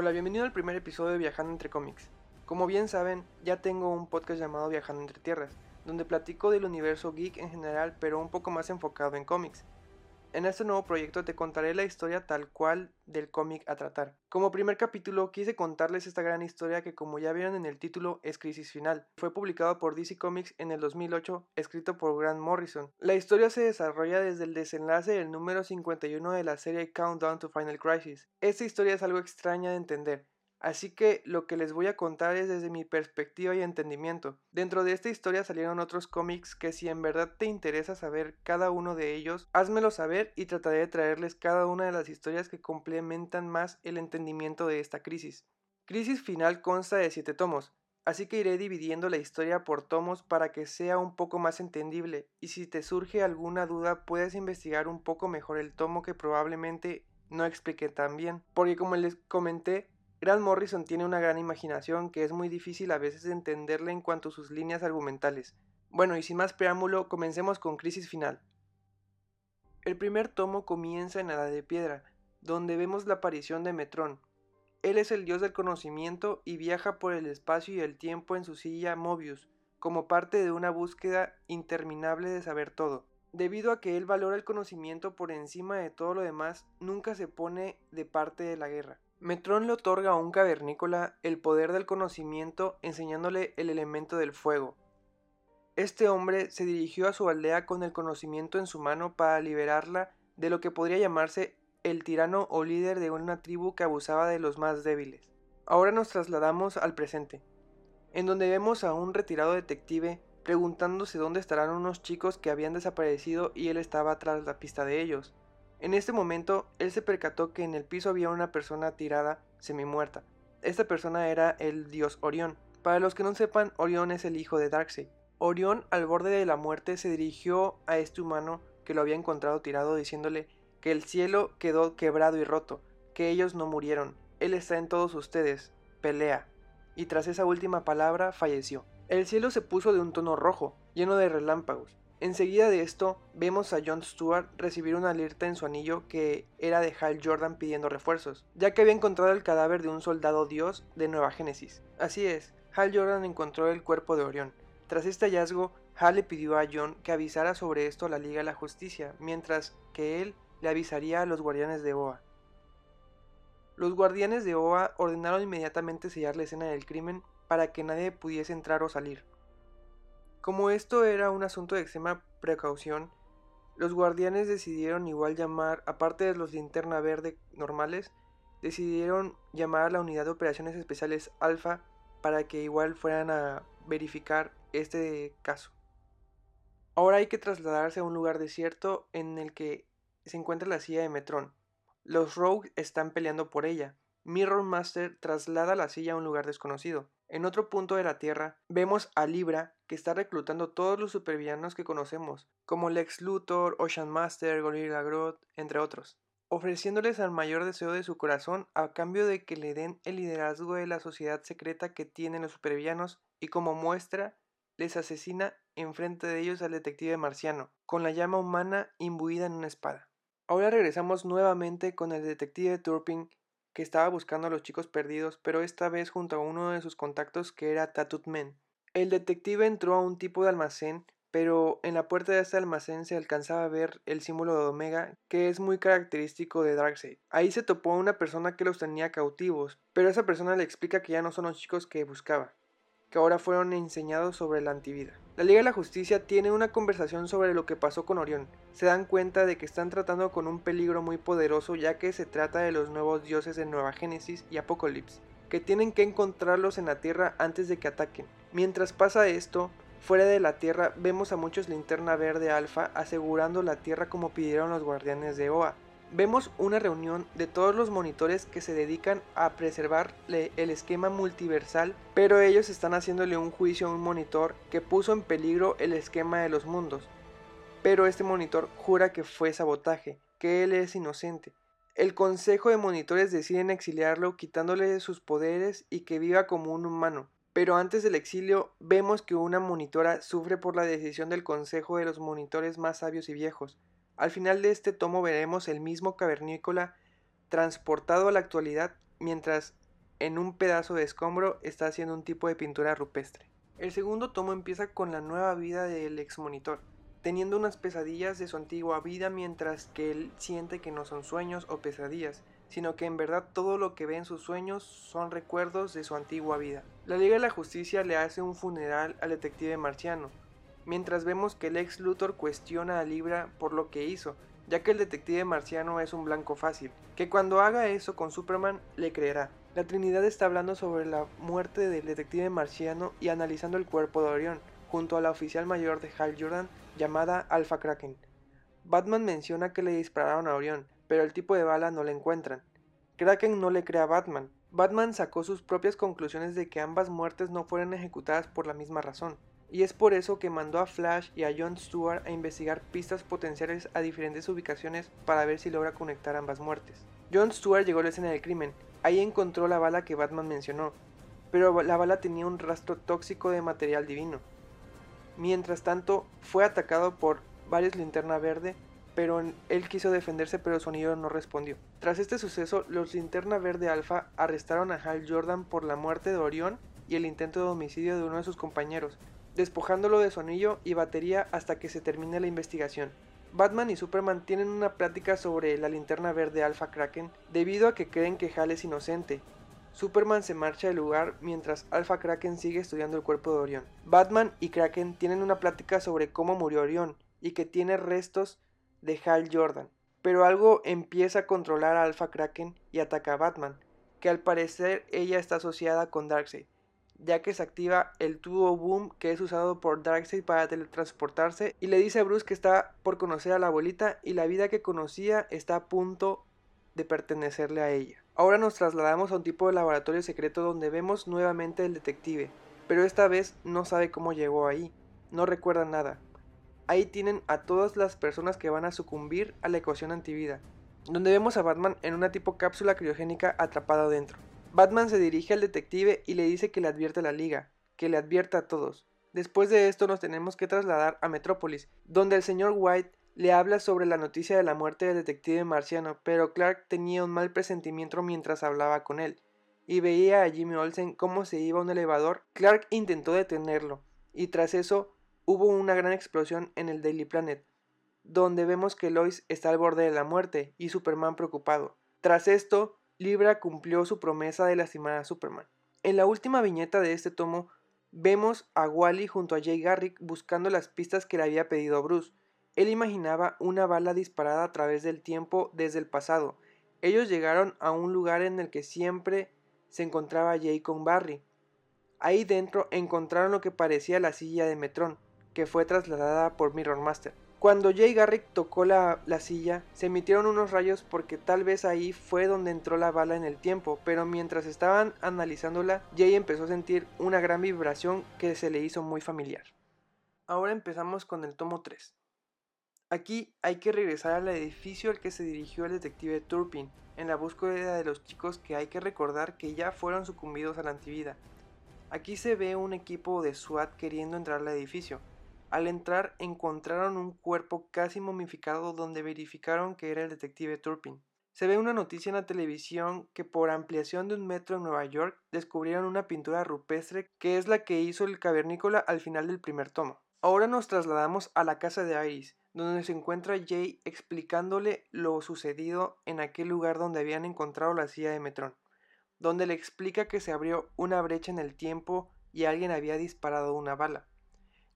Hola, bienvenido al primer episodio de Viajando entre cómics. Como bien saben, ya tengo un podcast llamado Viajando entre Tierras, donde platico del universo geek en general, pero un poco más enfocado en cómics. En este nuevo proyecto te contaré la historia tal cual del cómic a tratar. Como primer capítulo quise contarles esta gran historia que como ya vieron en el título es Crisis Final. Fue publicado por DC Comics en el 2008, escrito por Grant Morrison. La historia se desarrolla desde el desenlace del número 51 de la serie Countdown to Final Crisis. Esta historia es algo extraña de entender, Así que lo que les voy a contar es desde mi perspectiva y entendimiento. Dentro de esta historia salieron otros cómics que si en verdad te interesa saber cada uno de ellos, házmelo saber y trataré de traerles cada una de las historias que complementan más el entendimiento de esta crisis. Crisis Final consta de 7 tomos, así que iré dividiendo la historia por tomos para que sea un poco más entendible y si te surge alguna duda puedes investigar un poco mejor el tomo que probablemente no expliqué tan bien, porque como les comenté, Grant Morrison tiene una gran imaginación que es muy difícil a veces entenderle en cuanto a sus líneas argumentales. Bueno, y sin más preámbulo, comencemos con Crisis Final. El primer tomo comienza en la de Piedra, donde vemos la aparición de Metrón. Él es el dios del conocimiento y viaja por el espacio y el tiempo en su silla Mobius, como parte de una búsqueda interminable de saber todo. Debido a que él valora el conocimiento por encima de todo lo demás, nunca se pone de parte de la guerra. Metrón le otorga a un cavernícola el poder del conocimiento enseñándole el elemento del fuego. Este hombre se dirigió a su aldea con el conocimiento en su mano para liberarla de lo que podría llamarse el tirano o líder de una tribu que abusaba de los más débiles. Ahora nos trasladamos al presente, en donde vemos a un retirado detective preguntándose dónde estarán unos chicos que habían desaparecido y él estaba tras la pista de ellos. En este momento, él se percató que en el piso había una persona tirada, semi muerta. Esta persona era el dios Orión. Para los que no sepan, Orión es el hijo de Darkseid. Orión, al borde de la muerte, se dirigió a este humano que lo había encontrado tirado diciéndole que el cielo quedó quebrado y roto, que ellos no murieron, él está en todos ustedes, pelea. Y tras esa última palabra falleció. El cielo se puso de un tono rojo, lleno de relámpagos. Enseguida de esto, vemos a Jon Stewart recibir una alerta en su anillo que era de Hal Jordan pidiendo refuerzos, ya que había encontrado el cadáver de un soldado dios de Nueva Génesis. Así es, Hal Jordan encontró el cuerpo de Orión. Tras este hallazgo, Hal le pidió a Jon que avisara sobre esto a la Liga de la Justicia, mientras que él le avisaría a los guardianes de Oa. Los guardianes de Oa ordenaron inmediatamente sellar la escena del crimen para que nadie pudiese entrar o salir. Como esto era un asunto de extrema precaución, los guardianes decidieron igual llamar, aparte de los linterna verde normales, decidieron llamar a la unidad de operaciones especiales Alpha para que igual fueran a verificar este caso. Ahora hay que trasladarse a un lugar desierto en el que se encuentra la silla de Metrón. Los Rogues están peleando por ella. Mirror Master traslada la silla a un lugar desconocido. En otro punto de la Tierra, vemos a Libra que está reclutando todos los supervillanos que conocemos, como Lex Luthor, Ocean Master, Gorilla Grodd, entre otros, ofreciéndoles al mayor deseo de su corazón a cambio de que le den el liderazgo de la sociedad secreta que tienen los supervillanos y como muestra les asesina enfrente de ellos al detective marciano, con la llama humana imbuida en una espada. Ahora regresamos nuevamente con el detective Turpin que estaba buscando a los chicos perdidos, pero esta vez junto a uno de sus contactos que era Man. El detective entró a un tipo de almacén, pero en la puerta de este almacén se alcanzaba a ver el símbolo de Omega, que es muy característico de Darkseid. Ahí se topó a una persona que los tenía cautivos, pero esa persona le explica que ya no son los chicos que buscaba, que ahora fueron enseñados sobre la antivida. La Liga de la Justicia tiene una conversación sobre lo que pasó con Orión. Se dan cuenta de que están tratando con un peligro muy poderoso ya que se trata de los nuevos dioses de Nueva Génesis y Apocalipsis, que tienen que encontrarlos en la Tierra antes de que ataquen. Mientras pasa esto, fuera de la Tierra vemos a muchos linterna verde alfa asegurando la Tierra como pidieron los guardianes de Oa. Vemos una reunión de todos los monitores que se dedican a preservar el esquema multiversal, pero ellos están haciéndole un juicio a un monitor que puso en peligro el esquema de los mundos. Pero este monitor jura que fue sabotaje, que él es inocente. El consejo de monitores deciden exiliarlo quitándole sus poderes y que viva como un humano. Pero antes del exilio vemos que una monitora sufre por la decisión del consejo de los monitores más sabios y viejos. Al final de este tomo veremos el mismo cavernícola transportado a la actualidad mientras en un pedazo de escombro está haciendo un tipo de pintura rupestre. El segundo tomo empieza con la nueva vida del ex monitor, teniendo unas pesadillas de su antigua vida mientras que él siente que no son sueños o pesadillas, sino que en verdad todo lo que ve en sus sueños son recuerdos de su antigua vida. La Liga de la Justicia le hace un funeral al detective marciano, mientras vemos que el ex Luthor cuestiona a Libra por lo que hizo, ya que el detective marciano es un blanco fácil, que cuando haga eso con Superman le creerá. La Trinidad está hablando sobre la muerte del detective marciano y analizando el cuerpo de Orión, junto a la oficial mayor de Hal Jordan llamada Alpha Kraken. Batman menciona que le dispararon a Orión, pero el tipo de bala no le encuentran. Kraken no le cree a Batman. Batman sacó sus propias conclusiones de que ambas muertes no fueron ejecutadas por la misma razón, y es por eso que mandó a Flash y a John Stewart a investigar pistas potenciales a diferentes ubicaciones para ver si logra conectar ambas muertes. John Stewart llegó a la escena del crimen, ahí encontró la bala que Batman mencionó, pero la bala tenía un rastro tóxico de material divino. Mientras tanto, fue atacado por varios linterna verde, pero él quiso defenderse pero su anillo no respondió. Tras este suceso, los linterna verde alfa arrestaron a Hal Jordan por la muerte de Orión y el intento de homicidio de uno de sus compañeros, despojándolo de su anillo y batería hasta que se termine la investigación. Batman y Superman tienen una plática sobre la linterna verde Alpha Kraken debido a que creen que Hal es inocente. Superman se marcha del lugar mientras Alpha Kraken sigue estudiando el cuerpo de Orión. Batman y Kraken tienen una plática sobre cómo murió Orión y que tiene restos de Hal Jordan. Pero algo empieza a controlar a Alpha Kraken y ataca a Batman, que al parecer ella está asociada con Darkseid ya que se activa el tubo boom que es usado por Darkseid para teletransportarse y le dice a Bruce que está por conocer a la abuelita y la vida que conocía está a punto de pertenecerle a ella. Ahora nos trasladamos a un tipo de laboratorio secreto donde vemos nuevamente el detective, pero esta vez no sabe cómo llegó ahí, no recuerda nada. Ahí tienen a todas las personas que van a sucumbir a la ecuación antivida, donde vemos a Batman en una tipo cápsula criogénica atrapada dentro. Batman se dirige al detective y le dice que le advierte a la liga, que le advierta a todos. Después de esto nos tenemos que trasladar a Metrópolis, donde el señor White le habla sobre la noticia de la muerte del detective marciano, pero Clark tenía un mal presentimiento mientras hablaba con él, y veía a Jimmy Olsen cómo se iba a un elevador. Clark intentó detenerlo, y tras eso hubo una gran explosión en el Daily Planet, donde vemos que Lois está al borde de la muerte y Superman preocupado. Tras esto, Libra cumplió su promesa de lastimar a Superman. En la última viñeta de este tomo, vemos a Wally junto a Jay Garrick buscando las pistas que le había pedido Bruce. Él imaginaba una bala disparada a través del tiempo desde el pasado. Ellos llegaron a un lugar en el que siempre se encontraba Jay con Barry. Ahí dentro encontraron lo que parecía la silla de Metron, que fue trasladada por Mirror Master. Cuando Jay Garrick tocó la, silla, se emitieron unos rayos porque tal vez ahí fue donde entró la bala en el tiempo, pero mientras estaban analizándola, Jay empezó a sentir una gran vibración que se le hizo muy familiar. Ahora empezamos con el tomo 3. Aquí hay que regresar al edificio al que se dirigió el detective Turpin, en la búsqueda de los chicos que hay que recordar que ya fueron sucumbidos a la antivida. Aquí se ve un equipo de SWAT queriendo entrar al edificio, al entrar encontraron un cuerpo casi momificado donde verificaron que era el detective Turpin. Se ve una noticia en la televisión que por ampliación de un metro en Nueva York descubrieron una pintura rupestre que es la que hizo el cavernícola al final del primer tomo. Ahora nos trasladamos a la casa de Iris, donde se encuentra Jay explicándole lo sucedido en aquel lugar donde habían encontrado la silla de Metrón, donde le explica que se abrió una brecha en el tiempo y alguien había disparado una bala.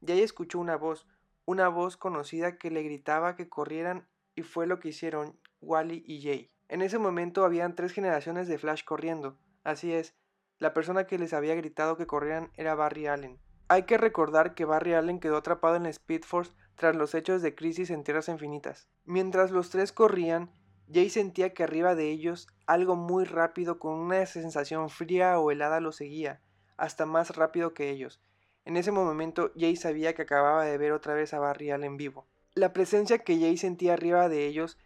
Jay escuchó una voz, una voz conocida que le gritaba que corrieran y fue lo que hicieron Wally y Jay. En ese momento habían tres generaciones de Flash corriendo. Así es, la persona que les había gritado que corrieran era Barry Allen. Hay que recordar que Barry Allen quedó atrapado en la Speed Force tras los hechos de Crisis en Tierras Infinitas. Mientras los tres corrían, Jay sentía que arriba de ellos algo muy rápido con una sensación fría o helada lo seguía, hasta más rápido que ellos, en ese momento Jay sabía que acababa de ver otra vez a Barry Allen vivo. La presencia que Jay sentía arriba de ellos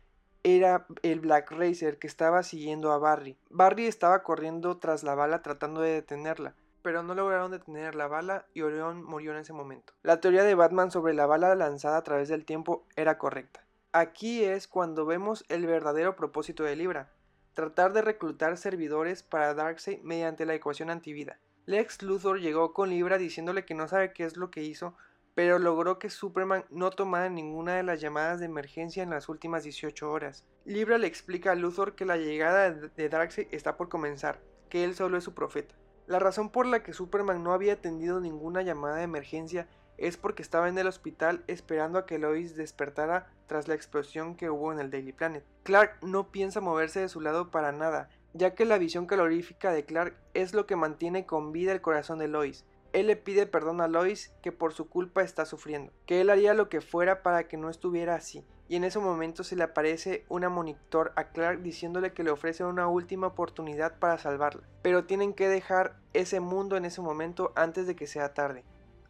era el Black Racer que estaba siguiendo a Barry. Barry estaba corriendo tras la bala tratando de detenerla, pero no lograron detener la bala y Orión murió en ese momento. La teoría de Batman sobre la bala lanzada a través del tiempo era correcta. Aquí es cuando vemos el verdadero propósito de Libra, tratar de reclutar servidores para Darkseid mediante la ecuación antivida. Lex Luthor llegó con Libra diciéndole que no sabe qué es lo que hizo, pero logró que Superman no tomara ninguna de las llamadas de emergencia en las últimas 18 horas. Libra le explica a Luthor que la llegada de Darkseid está por comenzar, que él solo es su profeta. La razón por la que Superman no había atendido ninguna llamada de emergencia es porque estaba en el hospital esperando a que Lois despertara tras la explosión que hubo en el Daily Planet. Clark no piensa moverse de su lado para nada, ya que la visión calorífica de Clark es lo que mantiene con vida el corazón de Lois. Él le pide perdón a Lois que por su culpa está sufriendo, que él haría lo que fuera para que no estuviera así, y en ese momento se le aparece una monitor a Clark diciéndole que le ofrece una última oportunidad para salvarla, pero tienen que dejar ese mundo en ese momento antes de que sea tarde.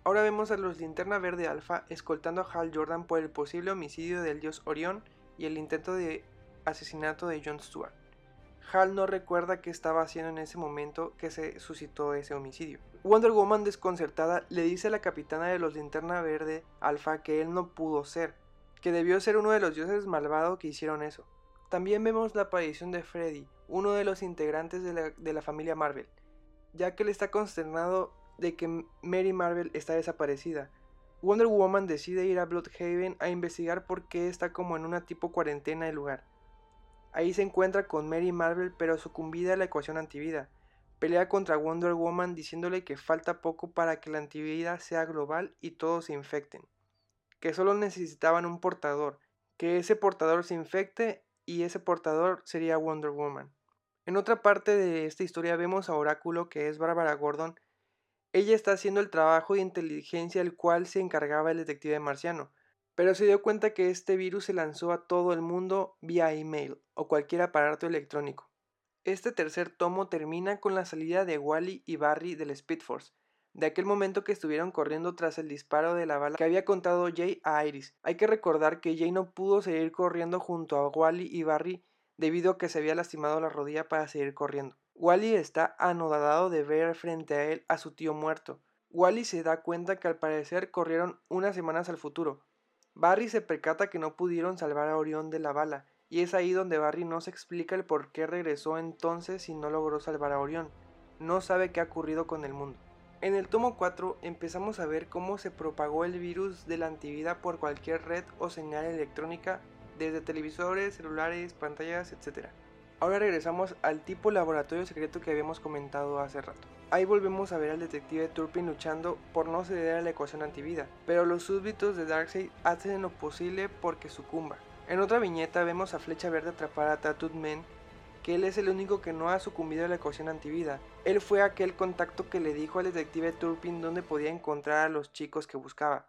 Ahora vemos a los Linterna Verde Alpha escoltando a Hal Jordan por el posible homicidio del dios Orión y el intento de asesinato de Jon Stewart. Hal no recuerda qué estaba haciendo en ese momento que se suscitó ese homicidio. Wonder Woman desconcertada le dice a la capitana de los Linterna Verde Alpha que él no pudo ser, que debió ser uno de los dioses malvados que hicieron eso. También vemos la aparición de Freddy, uno de los integrantes de la, familia Marvel, ya que él está consternado de que Mary Marvel está desaparecida. Wonder Woman decide ir a Bloodhaven a investigar por qué está como en una tipo cuarentena el lugar. Ahí se encuentra con Mary Marvel pero sucumbida a la ecuación antivida. Pelea contra Wonder Woman diciéndole que falta poco para que la antivida sea global y todos se infecten. Que solo necesitaban un portador, que ese portador se infecte y ese portador sería Wonder Woman. En otra parte de esta historia vemos a Oráculo que es Bárbara Gordon ella está haciendo el trabajo de inteligencia del cual se encargaba el detective marciano, pero se dio cuenta que este virus se lanzó a todo el mundo vía email o cualquier aparato electrónico. Este tercer tomo termina con la salida de Wally y Barry del Speed Force, de aquel momento que estuvieron corriendo tras el disparo de la bala que había contado Jay a Iris. Hay que recordar que Jay no pudo seguir corriendo junto a Wally y Barry debido a que se había lastimado la rodilla para seguir corriendo. Wally está anodadado de ver frente a él a su tío muerto. Wally se da cuenta que al parecer corrieron unas semanas al futuro. Barry se percata que no pudieron salvar a Orión de la bala, y es ahí donde Barry no se explica el por qué regresó entonces y no logró salvar a Orión. No sabe qué ha ocurrido con el mundo. En el tomo 4 empezamos a ver cómo se propagó el virus de la antivida por cualquier red o señal electrónica, desde televisores, celulares, pantallas, etc. Ahora regresamos al tipo laboratorio secreto que habíamos comentado hace rato. Ahí volvemos a ver al detective Turpin luchando por no ceder a la ecuación antivida, pero los súbditos de Darkseid hacen lo posible porque sucumba. En otra viñeta vemos a Flecha Verde atrapar a Tattooed Man, que él es el único que no ha sucumbido a la ecuación antivida. Él fue aquel contacto que le dijo al detective Turpin dónde podía encontrar a los chicos que buscaba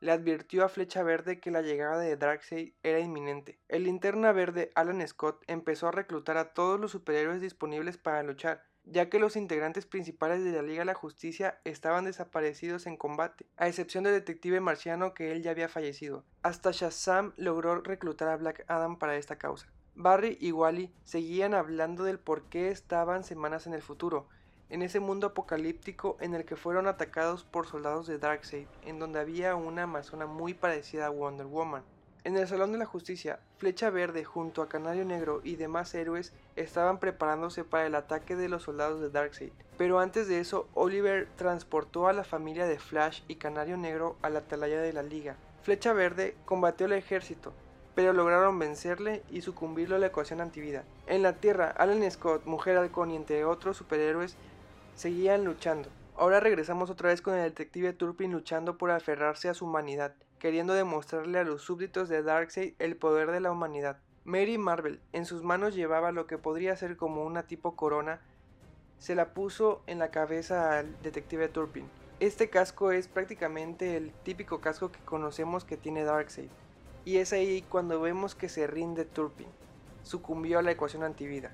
le advirtió a Flecha Verde que la llegada de Darkseid era inminente. El linterna verde Alan Scott empezó a reclutar a todos los superhéroes disponibles para luchar, ya que los integrantes principales de la Liga de la Justicia estaban desaparecidos en combate, a excepción del detective marciano que él ya había fallecido. Hasta Shazam logró reclutar a Black Adam para esta causa. Barry y Wally seguían hablando del por qué estaban semanas en el futuro, en ese mundo apocalíptico en el que fueron atacados por soldados de Darkseid, en donde había una amazona muy parecida a Wonder Woman. En el Salón de la Justicia, Flecha Verde junto a Canario Negro y demás héroes estaban preparándose para el ataque de los soldados de Darkseid. Pero antes de eso, Oliver transportó a la familia de Flash y Canario Negro a la atalaya de la Liga. Flecha Verde combatió al ejército, pero lograron vencerle y sucumbirlo a la ecuación antivida. En la Tierra, Alan Scott, Mujer Halcón y entre otros superhéroes seguían luchando. Ahora regresamos otra vez con el detective Turpin luchando por aferrarse a su humanidad, queriendo demostrarle a los súbditos de Darkseid el poder de la humanidad. Mary Marvel en sus manos llevaba lo que podría ser como una tipo corona, se la puso en la cabeza al detective Turpin. Este casco es prácticamente el típico casco que conocemos que tiene Darkseid, y es ahí cuando vemos que se rinde Turpin, sucumbió a la ecuación antivida.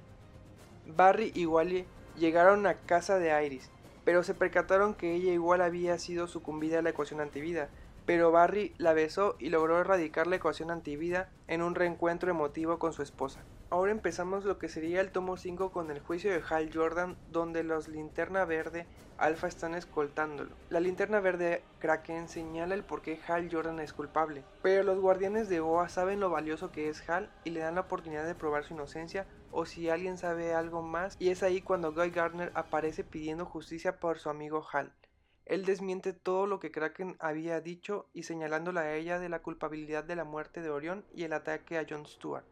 Barry y Wally Llegaron a casa de Iris, pero se percataron que ella igual había sido sucumbida a la ecuación antivida, pero Barry la besó y logró erradicar la ecuación antivida en un reencuentro emotivo con su esposa. Ahora empezamos lo que sería el tomo 5 con el juicio de Hal Jordan, donde los linterna verde Alpha están escoltándolo. La linterna verde Kraken señala el por qué Hal Jordan es culpable, pero los guardianes de OA saben lo valioso que es Hal y le dan la oportunidad de probar su inocencia o si alguien sabe algo más, y es ahí cuando Guy Gardner aparece pidiendo justicia por su amigo Hal. Él desmiente todo lo que Kraken había dicho y señalándola a ella de la culpabilidad de la muerte de Orión y el ataque a Jon Stewart.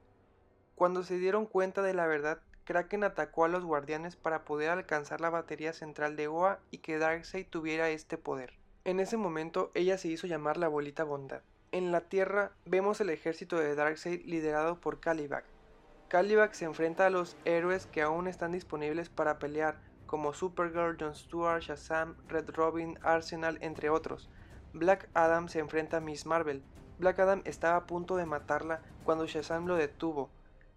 Cuando se dieron cuenta de la verdad, Kraken atacó a los guardianes para poder alcanzar la batería central de Oa y que Darkseid tuviera este poder. En ese momento ella se hizo llamar la abuelita bondad. En la Tierra vemos el ejército de Darkseid liderado por Kalibak. Kalibak se enfrenta a los héroes que aún están disponibles para pelear, como Supergirl, Jon Stewart, Shazam, Red Robin, Arsenal, entre otros. Black Adam se enfrenta a Miss Marvel. Black Adam estaba a punto de matarla cuando Shazam lo detuvo,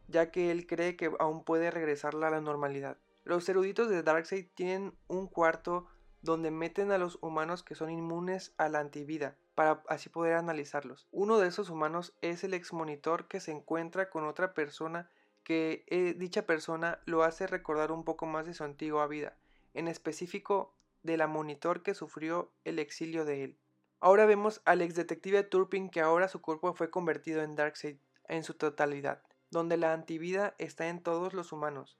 ya que él cree que aún puede regresarla a la normalidad. Los eruditos de Darkseid tienen un cuarto donde meten a los humanos que son inmunes a la antivida, para así poder analizarlos. Uno de esos humanos es el ex monitor que se encuentra con otra persona que eh, dicha persona lo hace recordar un poco más de su antigua vida, en específico de la monitor que sufrió el exilio de él. Ahora vemos al ex detective Turpin que ahora su cuerpo fue convertido en Darkseid en su totalidad donde la antivida está en todos los humanos.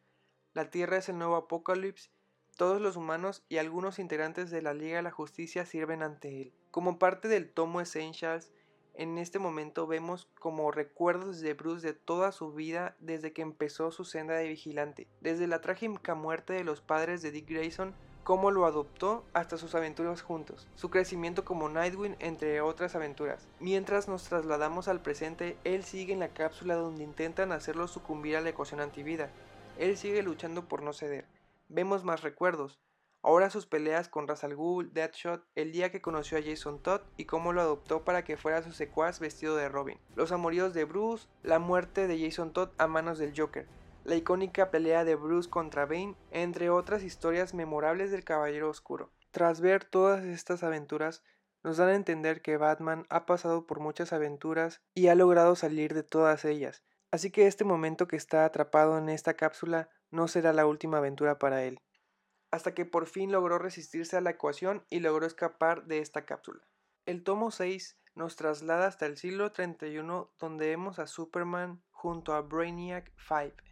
La Tierra es el nuevo Apocalipsis, todos los humanos y algunos integrantes de la Liga de la Justicia sirven ante él. Como parte del tomo Essentials, en este momento vemos como recuerdos de Bruce de toda su vida desde que empezó su senda de vigilante, desde la trágica muerte de los padres de Dick Grayson cómo lo adoptó hasta sus aventuras juntos, su crecimiento como Nightwing entre otras aventuras. Mientras nos trasladamos al presente, él sigue en la cápsula donde intentan hacerlo sucumbir a la ecuación antivida. Él sigue luchando por no ceder. Vemos más recuerdos. Ahora sus peleas con Ra's al Deadshot, el día que conoció a Jason Todd y cómo lo adoptó para que fuera su secuaz vestido de Robin. Los amoríos de Bruce, la muerte de Jason Todd a manos del Joker la icónica pelea de Bruce contra Bane, entre otras historias memorables del Caballero Oscuro. Tras ver todas estas aventuras, nos dan a entender que Batman ha pasado por muchas aventuras y ha logrado salir de todas ellas, así que este momento que está atrapado en esta cápsula no será la última aventura para él, hasta que por fin logró resistirse a la ecuación y logró escapar de esta cápsula. El tomo 6 nos traslada hasta el siglo 31 donde vemos a Superman junto a Brainiac 5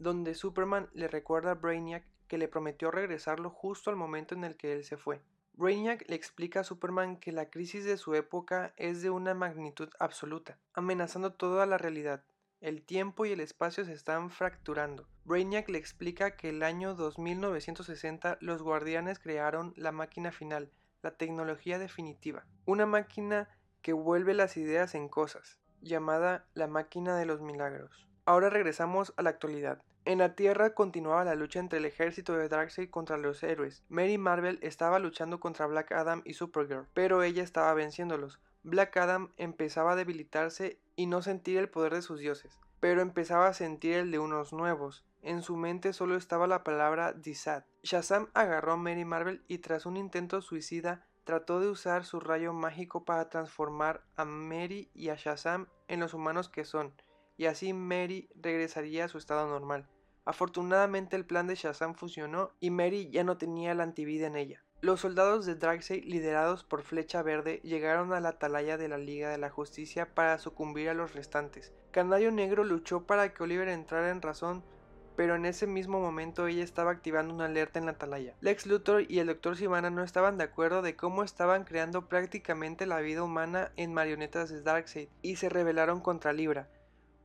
donde Superman le recuerda a Brainiac que le prometió regresarlo justo al momento en el que él se fue. Brainiac le explica a Superman que la crisis de su época es de una magnitud absoluta, amenazando toda la realidad. El tiempo y el espacio se están fracturando. Brainiac le explica que el año 2960 los guardianes crearon la máquina final, la tecnología definitiva, una máquina que vuelve las ideas en cosas, llamada la máquina de los milagros. Ahora regresamos a la actualidad. En la Tierra continuaba la lucha entre el ejército de Darkseid contra los héroes. Mary Marvel estaba luchando contra Black Adam y Supergirl, pero ella estaba venciéndolos. Black Adam empezaba a debilitarse y no sentir el poder de sus dioses, pero empezaba a sentir el de unos nuevos. En su mente solo estaba la palabra Disad. Shazam agarró a Mary Marvel y tras un intento suicida trató de usar su rayo mágico para transformar a Mary y a Shazam en los humanos que son y así Mary regresaría a su estado normal. Afortunadamente el plan de Shazam funcionó y Mary ya no tenía la antivida en ella. Los soldados de Darkseid, liderados por Flecha Verde, llegaron a la atalaya de la Liga de la Justicia para sucumbir a los restantes. Canario Negro luchó para que Oliver entrara en razón, pero en ese mismo momento ella estaba activando una alerta en la atalaya. Lex Luthor y el Dr. Sivana no estaban de acuerdo de cómo estaban creando prácticamente la vida humana en marionetas de Darkseid y se rebelaron contra Libra.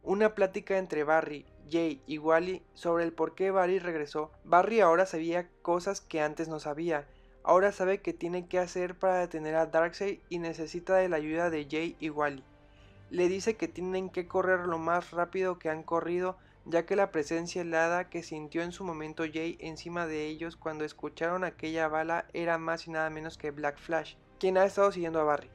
Una plática entre Barry, Jay y Wally sobre el por qué Barry regresó. Barry ahora sabía cosas que antes no sabía. Ahora sabe que tiene que hacer para detener a Darkseid y necesita de la ayuda de Jay y Wally. Le dice que tienen que correr lo más rápido que han corrido, ya que la presencia helada que sintió en su momento Jay encima de ellos cuando escucharon aquella bala era más y nada menos que Black Flash, quien ha estado siguiendo a Barry.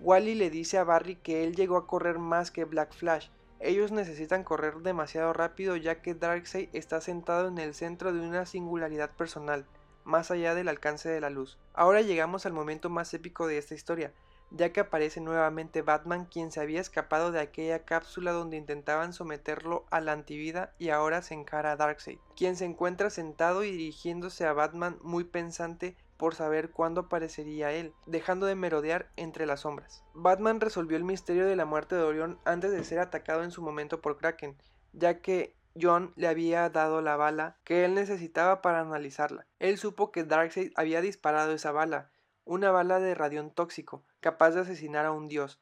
Wally le dice a Barry que él llegó a correr más que Black Flash, ellos necesitan correr demasiado rápido ya que Darkseid está sentado en el centro de una singularidad personal, más allá del alcance de la luz. Ahora llegamos al momento más épico de esta historia. ya que aparece nuevamente Batman quien se había escapado de aquella cápsula donde intentaban someterlo a la antivida y ahora se encara a Darkseid, quien se encuentra sentado y dirigiéndose a Batman muy pensante por saber cuándo aparecería él, dejando de merodear entre las sombras. Batman resolvió el misterio de la muerte de Orión antes de ser atacado en su momento por Kraken, ya que John le había dado la bala que él necesitaba para analizarla. Él supo que Darkseid había disparado esa bala, una bala de radión tóxico, capaz de asesinar a un dios.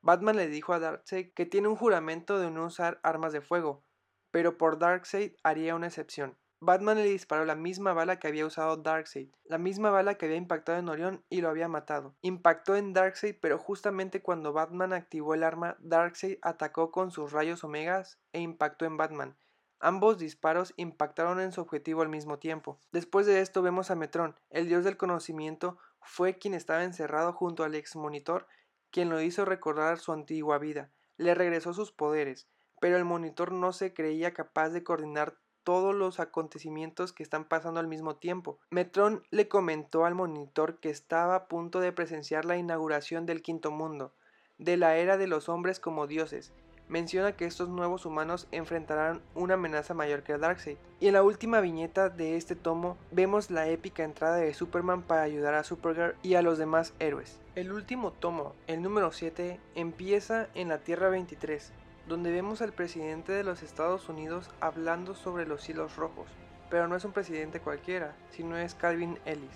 Batman le dijo a Darkseid que tiene un juramento de no usar armas de fuego, pero por Darkseid haría una excepción. Batman le disparó la misma bala que había usado Darkseid, la misma bala que había impactado en Orión y lo había matado. Impactó en Darkseid, pero justamente cuando Batman activó el arma, Darkseid atacó con sus rayos omegas e impactó en Batman. Ambos disparos impactaron en su objetivo al mismo tiempo. Después de esto vemos a Metron, el dios del conocimiento, fue quien estaba encerrado junto al ex monitor, quien lo hizo recordar su antigua vida. Le regresó sus poderes, pero el monitor no se creía capaz de coordinar todos los acontecimientos que están pasando al mismo tiempo. Metron le comentó al monitor que estaba a punto de presenciar la inauguración del quinto mundo, de la era de los hombres como dioses, menciona que estos nuevos humanos enfrentarán una amenaza mayor que Darkseid. Y en la última viñeta de este tomo vemos la épica entrada de Superman para ayudar a Supergirl y a los demás héroes. El último tomo, el número 7, empieza en la Tierra 23, donde vemos al presidente de los Estados Unidos hablando sobre los cielos rojos. Pero no es un presidente cualquiera, sino es Calvin Ellis,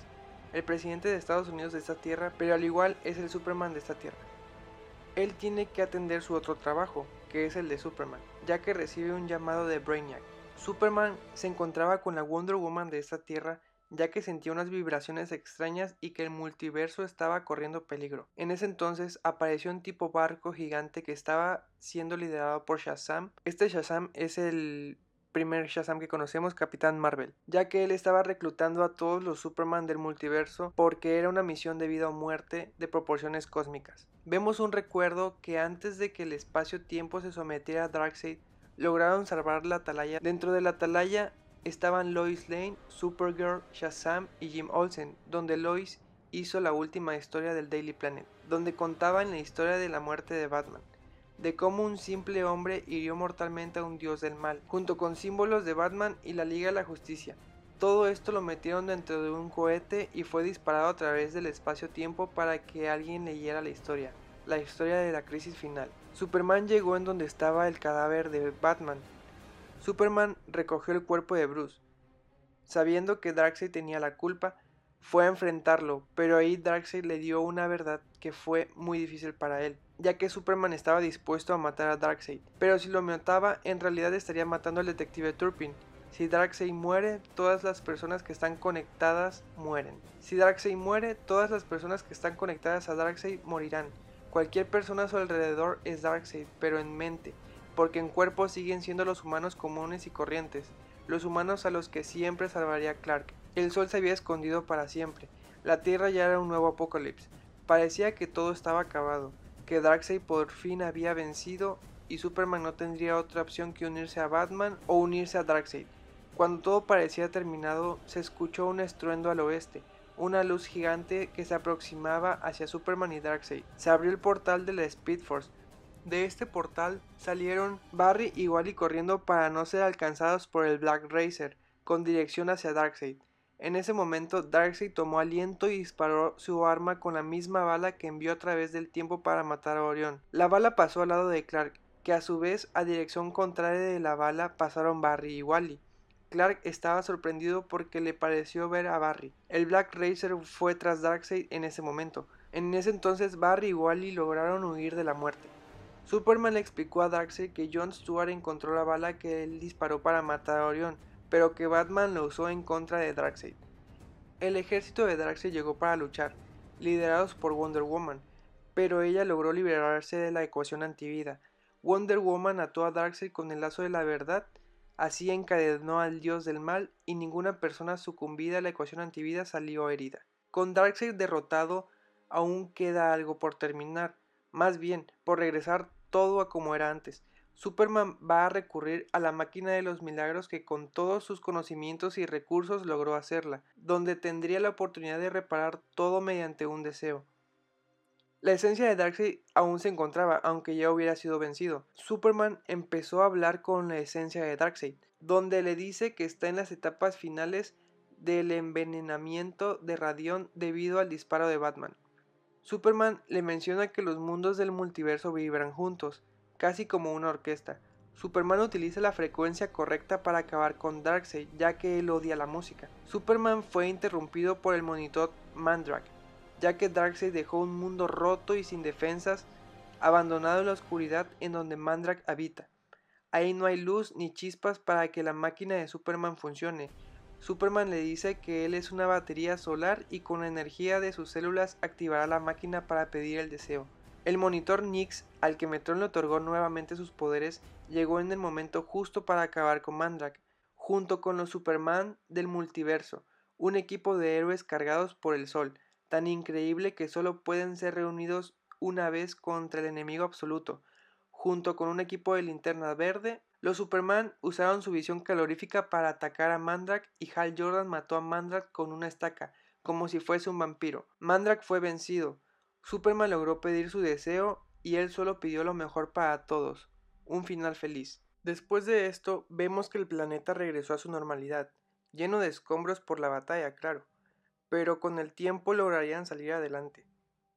el presidente de Estados Unidos de esta tierra, pero al igual es el Superman de esta tierra. Él tiene que atender su otro trabajo, que es el de Superman, ya que recibe un llamado de Brainiac. Superman se encontraba con la Wonder Woman de esta tierra ya que sentía unas vibraciones extrañas y que el multiverso estaba corriendo peligro. En ese entonces apareció un tipo barco gigante que estaba siendo liderado por Shazam. Este Shazam es el primer Shazam que conocemos, Capitán Marvel, ya que él estaba reclutando a todos los Superman del multiverso porque era una misión de vida o muerte de proporciones cósmicas. Vemos un recuerdo que antes de que el espacio-tiempo se sometiera a Darkseid, lograron salvar la atalaya. Dentro de la atalaya estaban Lois Lane, Supergirl, Shazam y Jim Olsen, donde Lois hizo la última historia del Daily Planet, donde contaban la historia de la muerte de Batman de cómo un simple hombre hirió mortalmente a un dios del mal, junto con símbolos de Batman y la Liga de la Justicia. Todo esto lo metieron dentro de un cohete y fue disparado a través del espacio-tiempo para que alguien leyera la historia, la historia de la crisis final. Superman llegó en donde estaba el cadáver de Batman. Superman recogió el cuerpo de Bruce. Sabiendo que Darkseid tenía la culpa, fue a enfrentarlo, pero ahí Darkseid le dio una verdad que fue muy difícil para él ya que Superman estaba dispuesto a matar a Darkseid, pero si lo mataba en realidad estaría matando al detective Turpin. Si Darkseid muere, todas las personas que están conectadas mueren. Si Darkseid muere, todas las personas que están conectadas a Darkseid morirán. Cualquier persona a su alrededor es Darkseid, pero en mente, porque en cuerpo siguen siendo los humanos comunes y corrientes, los humanos a los que siempre salvaría Clark. El sol se había escondido para siempre, la Tierra ya era un nuevo apocalipsis, parecía que todo estaba acabado, que Darkseid por fin había vencido y Superman no tendría otra opción que unirse a Batman o unirse a Darkseid. Cuando todo parecía terminado, se escuchó un estruendo al oeste, una luz gigante que se aproximaba hacia Superman y Darkseid. Se abrió el portal de la Speed Force. De este portal salieron Barry y Wally corriendo para no ser alcanzados por el Black Racer, con dirección hacia Darkseid. En ese momento, Darkseid tomó aliento y disparó su arma con la misma bala que envió a través del tiempo para matar a Orión. La bala pasó al lado de Clark, que a su vez a dirección contraria de la bala pasaron Barry y Wally. Clark estaba sorprendido porque le pareció ver a Barry. El Black Racer fue tras Darkseid en ese momento. En ese entonces Barry y Wally lograron huir de la muerte. Superman le explicó a Darkseid que Jon Stewart encontró la bala que él disparó para matar a Orión, pero que Batman lo usó en contra de Darkseid. El ejército de Darkseid llegó para luchar, liderados por Wonder Woman, pero ella logró liberarse de la ecuación antivida. Wonder Woman ató a Darkseid con el lazo de la verdad, así encadenó al dios del mal y ninguna persona sucumbida a la ecuación antivida salió herida. Con Darkseid derrotado, aún queda algo por terminar, más bien por regresar todo a como era antes. Superman va a recurrir a la máquina de los milagros que con todos sus conocimientos y recursos logró hacerla, donde tendría la oportunidad de reparar todo mediante un deseo. La esencia de Darkseid aún se encontraba, aunque ya hubiera sido vencido. Superman empezó a hablar con la esencia de Darkseid, donde le dice que está en las etapas finales del envenenamiento de Radión debido al disparo de Batman. Superman le menciona que los mundos del multiverso vibran juntos, casi como una orquesta. Superman utiliza la frecuencia correcta para acabar con Darkseid, ya que él odia la música. Superman fue interrumpido por el monitor Mandrake, ya que Darkseid dejó un mundo roto y sin defensas, abandonado en la oscuridad en donde Mandrake habita. Ahí no hay luz ni chispas para que la máquina de Superman funcione. Superman le dice que él es una batería solar y con la energía de sus células activará la máquina para pedir el deseo. El monitor Nix, al que Metron le otorgó nuevamente sus poderes, llegó en el momento justo para acabar con Mandrake, junto con los Superman del multiverso, un equipo de héroes cargados por el sol, tan increíble que solo pueden ser reunidos una vez contra el enemigo absoluto. Junto con un equipo de linterna verde, los Superman usaron su visión calorífica para atacar a Mandrake y Hal Jordan mató a Mandrake con una estaca, como si fuese un vampiro. Mandrake fue vencido, Superman logró pedir su deseo y él solo pidió lo mejor para todos, un final feliz. Después de esto, vemos que el planeta regresó a su normalidad, lleno de escombros por la batalla, claro, pero con el tiempo lograrían salir adelante.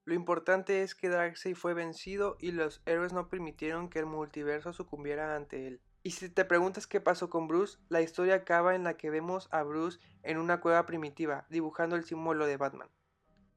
Lo importante es que Darkseid fue vencido y los héroes no permitieron que el multiverso sucumbiera ante él. Y si te preguntas qué pasó con Bruce, la historia acaba en la que vemos a Bruce en una cueva primitiva, dibujando el símbolo de Batman.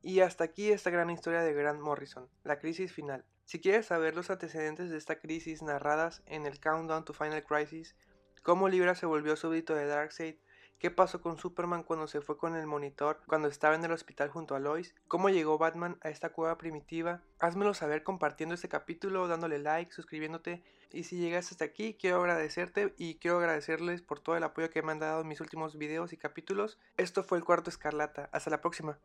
Y hasta aquí esta gran historia de Grant Morrison, la crisis final. Si quieres saber los antecedentes de esta crisis narradas en el Countdown to Final Crisis, cómo Libra se volvió súbdito de Darkseid, qué pasó con Superman cuando se fue con el monitor, cuando estaba en el hospital junto a Lois, cómo llegó Batman a esta cueva primitiva, házmelo saber compartiendo este capítulo, dándole like, suscribiéndote y si llegas hasta aquí quiero agradecerte y quiero agradecerles por todo el apoyo que me han dado en mis últimos videos y capítulos. Esto fue el cuarto escarlata, hasta la próxima.